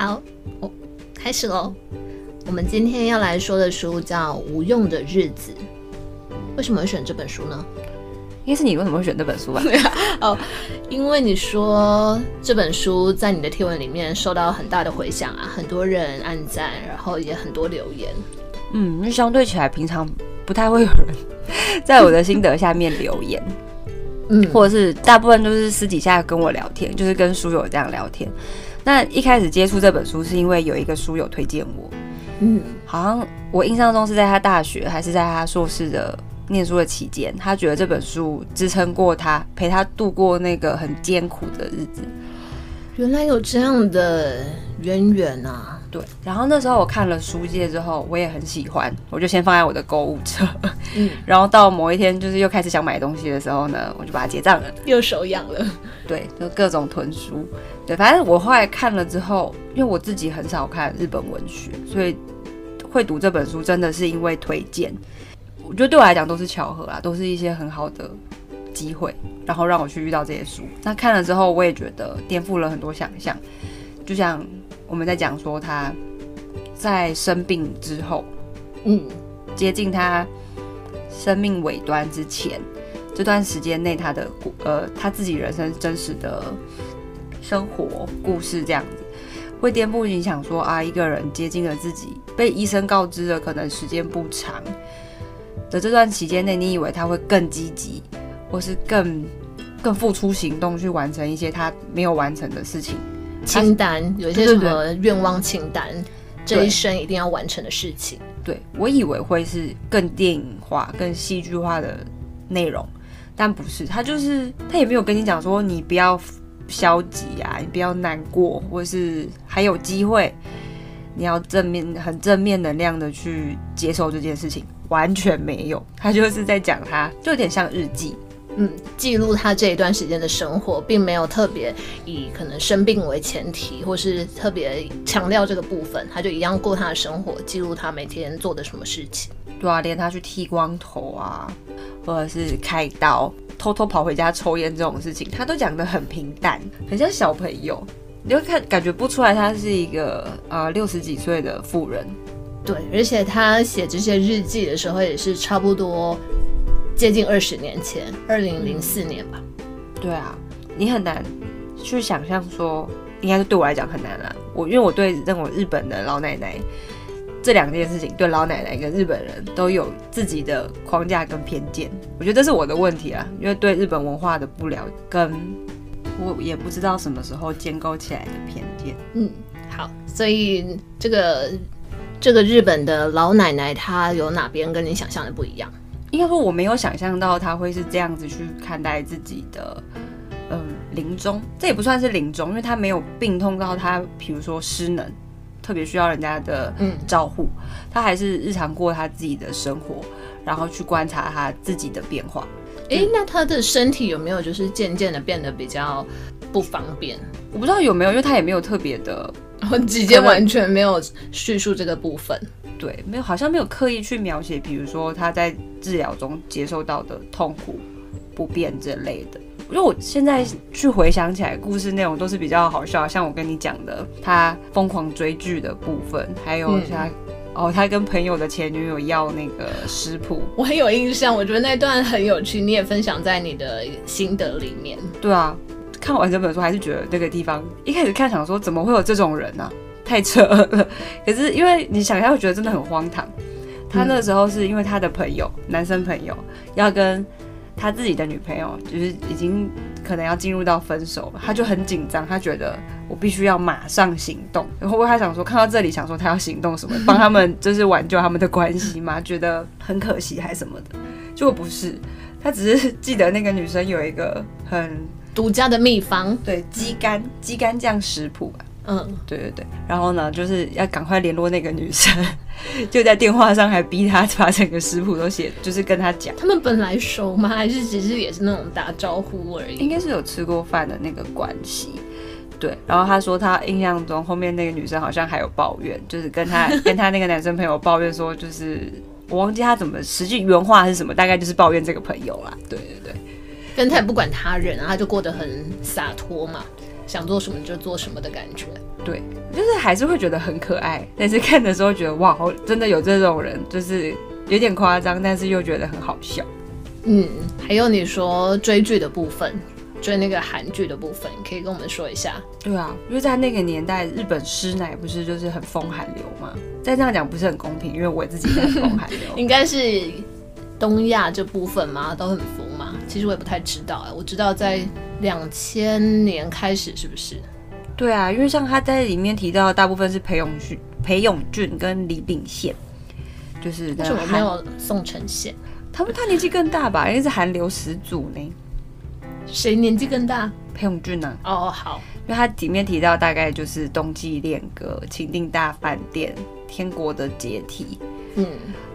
好，我开始喽。我们今天要来说的书叫《无用的日子》。为什么会选这本书呢？应该是你为什么会选这本书吧？哦，因为你说这本书在你的贴文里面受到很大的回响啊，很多人按赞，然后也很多留言。嗯，因为相对起来，平常不太会有人在我的心得下面留言，嗯，或者是大部分都是私底下跟我聊天，就是跟书友这样聊天。那一开始接触这本书是因为有一个书友推荐我，嗯，好像我印象中是在他大学还是在他硕士的念书的期间，他觉得这本书支撑过他，陪他度过那个很艰苦的日子。原来有这样的渊源啊！对，然后那时候我看了书界之后，我也很喜欢，我就先放在我的购物车。嗯，然后到某一天，就是又开始想买东西的时候呢，我就把它结账了，又手痒了。对，就各种囤书。对，反正我后来看了之后，因为我自己很少看日本文学，所以会读这本书真的是因为推荐。我觉得对我来讲都是巧合啊，都是一些很好的机会，然后让我去遇到这些书。那看了之后，我也觉得颠覆了很多想象，就像。我们在讲说他在生病之后，嗯，接近他生命尾端之前这段时间内，他的呃他自己人生真实的生活故事这样子，会颠覆影响说啊，一个人接近了自己，被医生告知的可能时间不长的这段期间内，你以为他会更积极，或是更更付出行动去完成一些他没有完成的事情。清单有一些什么愿望清单，这一生一定要完成的事情。对，我以为会是更电影化、更戏剧化的内容，但不是。他就是他也没有跟你讲说你不要消极啊，你不要难过，或是还有机会，你要正面、很正面能量的去接受这件事情，完全没有。他就是在讲他，就有点像日记。嗯，记录他这一段时间的生活，并没有特别以可能生病为前提，或是特别强调这个部分，他就一样过他的生活，记录他每天做的什么事情。对啊，连他去剃光头啊，或者是开刀、偷偷跑回家抽烟这种事情，他都讲得很平淡，很像小朋友，你会看感觉不出来他是一个呃六十几岁的妇人。对，而且他写这些日记的时候也是差不多。接近二十年前，二零零四年吧。对啊，你很难去想象说，应该是对我来讲很难啦。我因为我对认为日本的老奶奶这两件事情，对老奶奶跟日本人都有自己的框架跟偏见。我觉得这是我的问题啊，因为对日本文化的不了解，跟我也不知道什么时候建构起来的偏见。嗯，好，所以这个这个日本的老奶奶她有哪边跟你想象的不一样？应该说我没有想象到他会是这样子去看待自己的，嗯，临终，这也不算是临终，因为他没有病痛到他，比如说失能，特别需要人家的照顾，嗯，他还是日常过他自己的生活，然后去观察他自己的变化。诶、欸，那他的身体有没有就是渐渐的变得比较不方便？我不知道有没有，因为他也没有特别的，直接完全没有叙述这个部分。对，没有，好像没有刻意去描写，比如说他在治疗中接受到的痛苦、不便之类的。因为我现在去回想起来，故事内容都是比较好笑，像我跟你讲的，他疯狂追剧的部分，还有他、嗯、哦，他跟朋友的前女友要那个食谱，我很有印象，我觉得那段很有趣，你也分享在你的心得里面。对啊，看完这本书还是觉得那个地方一开始看想说，怎么会有这种人呢、啊？太扯了，可是因为你想一下，会觉得真的很荒唐。他那时候是因为他的朋友，男生朋友要跟他自己的女朋友，就是已经可能要进入到分手了，他就很紧张，他觉得我必须要马上行动。然后他想说，看到这里想说他要行动什么，帮他们就是挽救他们的关系嘛，觉得很可惜还什么的。结果不是，他只是记得那个女生有一个很独家的秘方，对，鸡肝鸡肝酱食谱。嗯，对对对，然后呢，就是要赶快联络那个女生，就在电话上还逼她把整个食谱都写，就是跟她讲。他们本来熟吗？还是只是也是那种打招呼而已？应该是有吃过饭的那个关系。对，然后他说他印象中后面那个女生好像还有抱怨，就是跟他 跟他那个男生朋友抱怨说，就是我忘记他怎么实际原话是什么，大概就是抱怨这个朋友啦。对对对，跟他也不管他人啊，他就过得很洒脱嘛。想做什么就做什么的感觉。对，就是还是会觉得很可爱，但是看的时候觉得哇，真的有这种人，就是有点夸张，但是又觉得很好笑。嗯，还有你说追剧的部分，追那个韩剧的部分，可以跟我们说一下？对啊，因为在那个年代，日本师奶不是就是很风韩流吗？再这样讲不是很公平，因为我自己很风韩流，应该是东亚这部分嘛？都很疯吗？其实我也不太知道哎，我知道在两千年开始是不是？对啊，因为像他在里面提到的大部分是裴勇俊、裴勇俊跟李秉宪，就是为什么没有宋承宪？他们他年纪更大吧？因为是韩流始祖呢。谁年纪更大？裴勇俊呢？哦，好。因为他里面提到大概就是《冬季恋歌》《情定大饭店》《天国的解体》。嗯，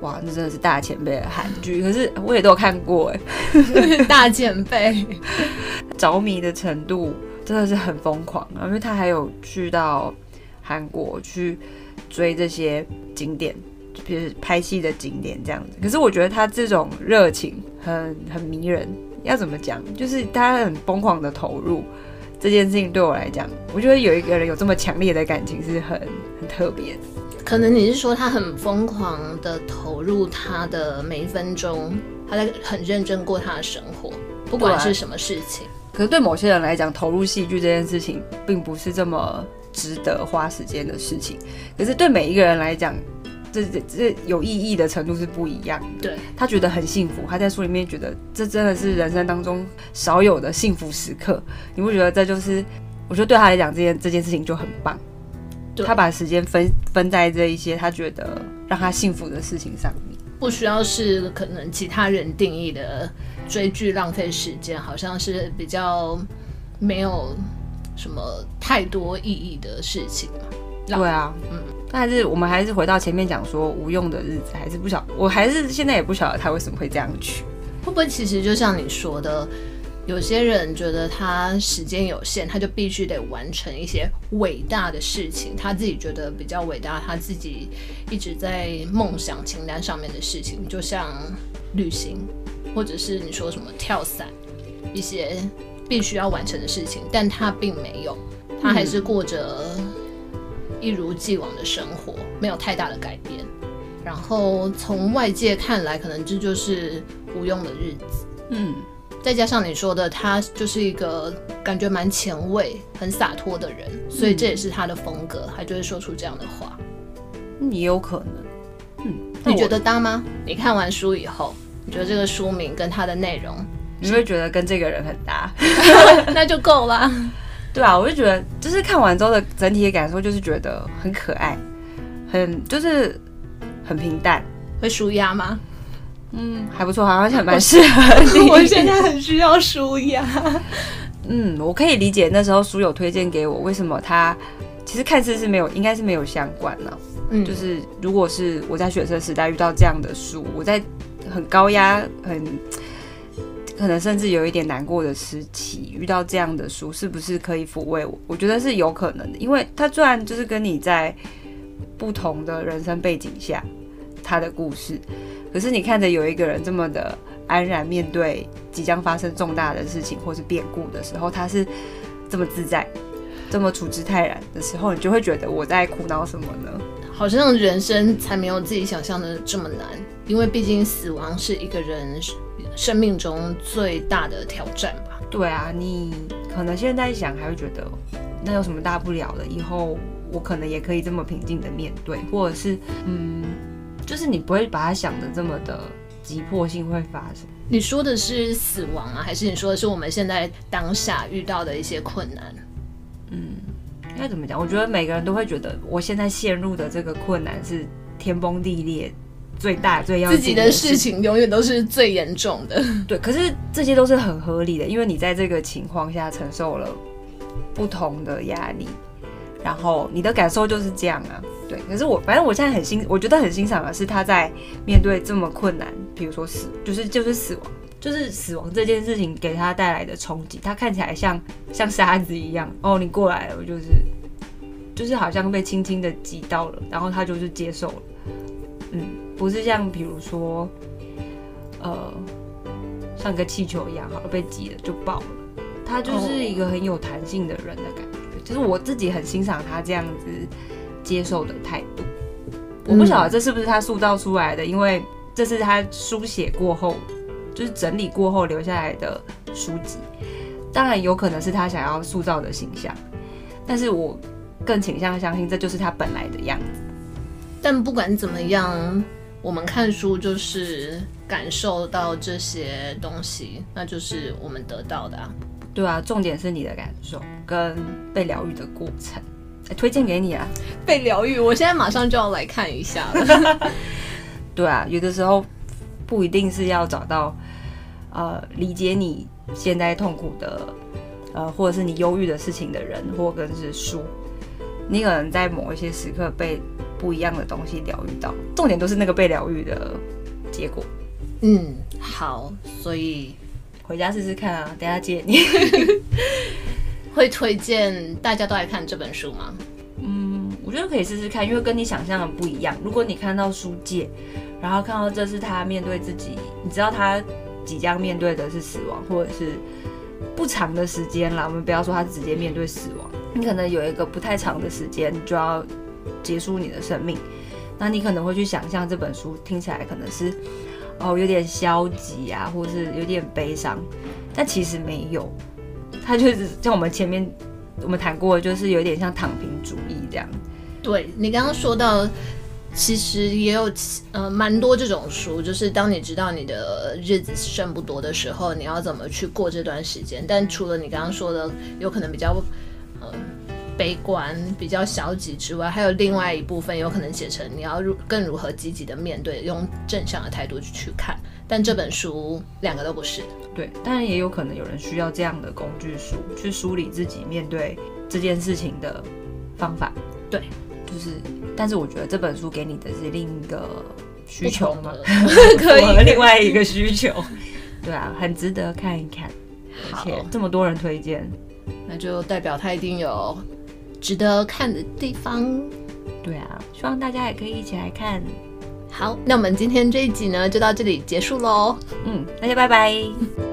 哇，那真的是大前辈的韩剧。可是我也都有看过哎。大前辈 着迷的程度真的是很疯狂啊！因为他还有去到韩国去追这些景点。就是拍戏的景点这样子，可是我觉得他这种热情很很迷人。要怎么讲？就是他很疯狂的投入这件事情，对我来讲，我觉得有一个人有这么强烈的感情是很很特别。可能你是说他很疯狂的投入他的每一分钟，他在很认真过他的生活，不管是什么事情。可是对某些人来讲，投入戏剧这件事情并不是这么值得花时间的事情。可是对每一个人来讲，这这这有意义的程度是不一样的。对，他觉得很幸福，他在书里面觉得这真的是人生当中少有的幸福时刻。你不觉得这就是？我觉得对他来讲，这件这件事情就很棒。对，他把时间分分在这一些他觉得让他幸福的事情上面，不需要是可能其他人定义的追剧浪费时间，好像是比较没有什么太多意义的事情嘛。对啊，嗯，但是我们还是回到前面讲说无用的日子，还是不晓得，我还是现在也不晓得他为什么会这样去。会不会其实就像你说的，有些人觉得他时间有限，他就必须得完成一些伟大的事情，他自己觉得比较伟大，他自己一直在梦想清单上面的事情，就像旅行，或者是你说什么跳伞，一些必须要完成的事情，但他并没有，他还是过着。一如既往的生活，没有太大的改变。然后从外界看来，可能这就是无用的日子。嗯，再加上你说的，他就是一个感觉蛮前卫、很洒脱的人，所以这也是他的风格，他就会说出这样的话。也有可能。嗯，你觉得搭吗？你看完书以后，你觉得这个书名跟他的内容，你会觉得跟这个人很搭？那就够了。对啊，我就觉得，就是看完之后的整体的感受，就是觉得很可爱，很就是很平淡。会舒压吗？嗯，还不错，好像蛮适合你。我现在很需要舒压。嗯，我可以理解那时候书友推荐给我，为什么他其实看似是没有，应该是没有相关呢、啊？嗯，就是如果是我在学生时代遇到这样的书，我在很高压很。可能甚至有一点难过的时期，遇到这样的书，是不是可以抚慰我？我觉得是有可能的，因为他虽然就是跟你在不同的人生背景下，他的故事，可是你看着有一个人这么的安然面对即将发生重大的事情或是变故的时候，他是这么自在，这么处之泰然的时候，你就会觉得我在苦恼什么呢？好像人生才没有自己想象的这么难，因为毕竟死亡是一个人。生命中最大的挑战吧。对啊，你可能现在想还会觉得那有什么大不了的？以后我可能也可以这么平静的面对，或者是嗯，就是你不会把它想的这么的急迫性会发生。你说的是死亡啊，还是你说的是我们现在当下遇到的一些困难？嗯，应该怎么讲？我觉得每个人都会觉得我现在陷入的这个困难是天崩地裂。最大最要自己的事情永远都是最严重的。对，可是这些都是很合理的，因为你在这个情况下承受了不同的压力，然后你的感受就是这样啊。对，可是我反正我现在很欣，我觉得很欣赏的是他在面对这么困难，比如说死，就是就是死亡，就是死亡这件事情给他带来的冲击，他看起来像像沙子一样。哦，你过来了，我就是就是好像被轻轻的击到了，然后他就是接受了。嗯。不是像比如说，呃，像个气球一样，好了，被挤了就爆了。他就是一个很有弹性的人的感觉，哦、就是我自己很欣赏他这样子接受的态度。我不晓得这是不是他塑造出来的，嗯、因为这是他书写过后，就是整理过后留下来的书籍。当然有可能是他想要塑造的形象，但是我更倾向相信这就是他本来的样子。但不管怎么样，我们看书就是感受到这些东西，那就是我们得到的啊。对啊，重点是你的感受跟被疗愈的过程。欸，推荐给你啊，被疗愈，我现在马上就要来看一下了。对啊，有的时候不一定是要找到呃理解你现在痛苦的呃或者是你忧郁的事情的人，或者是书，你可能在某一些时刻被不一样的东西疗愈到，重点都是那个被疗愈的结果。嗯，好，所以回家试试看啊，等下借你。会推荐大家都来看这本书吗？嗯，我觉得可以试试看，因为跟你想象的不一样。如果你看到书界，然后看到这是他面对自己，你知道他即将面对的是死亡，或者是不长的时间啦。我们不要说他直接面对死亡，你可能有一个不太长的时间就要结束你的生命。那你可能会去想象这本书听起来可能是哦有点消极啊，或者是有点悲伤，但其实没有。他就是像我们前面我们谈过，就是有点像躺平主义这样。对，你刚刚说到，其实也有呃蛮多这种书，就是当你知道你的日子剩不多的时候，你要怎么去过这段时间。但除了你刚刚说的有可能比较呃悲观、比较消极之外，还有另外一部分有可能写成你要如更如何积极的面对，用正向的态度去去看。但这本书两个都不是。对，当然也有可能有人需要这样的工具书去梳理自己面对这件事情的方法。对，就是，但是我觉得这本书给你的是另一个需求嘛，可以另外一个需求。对啊，很值得看一看，而且这么多人推荐，那就代表他一定有值得看的地方。对啊，希望大家也可以一起来看。好，那我们今天这一集呢，就到这里结束喽。嗯，大家拜拜。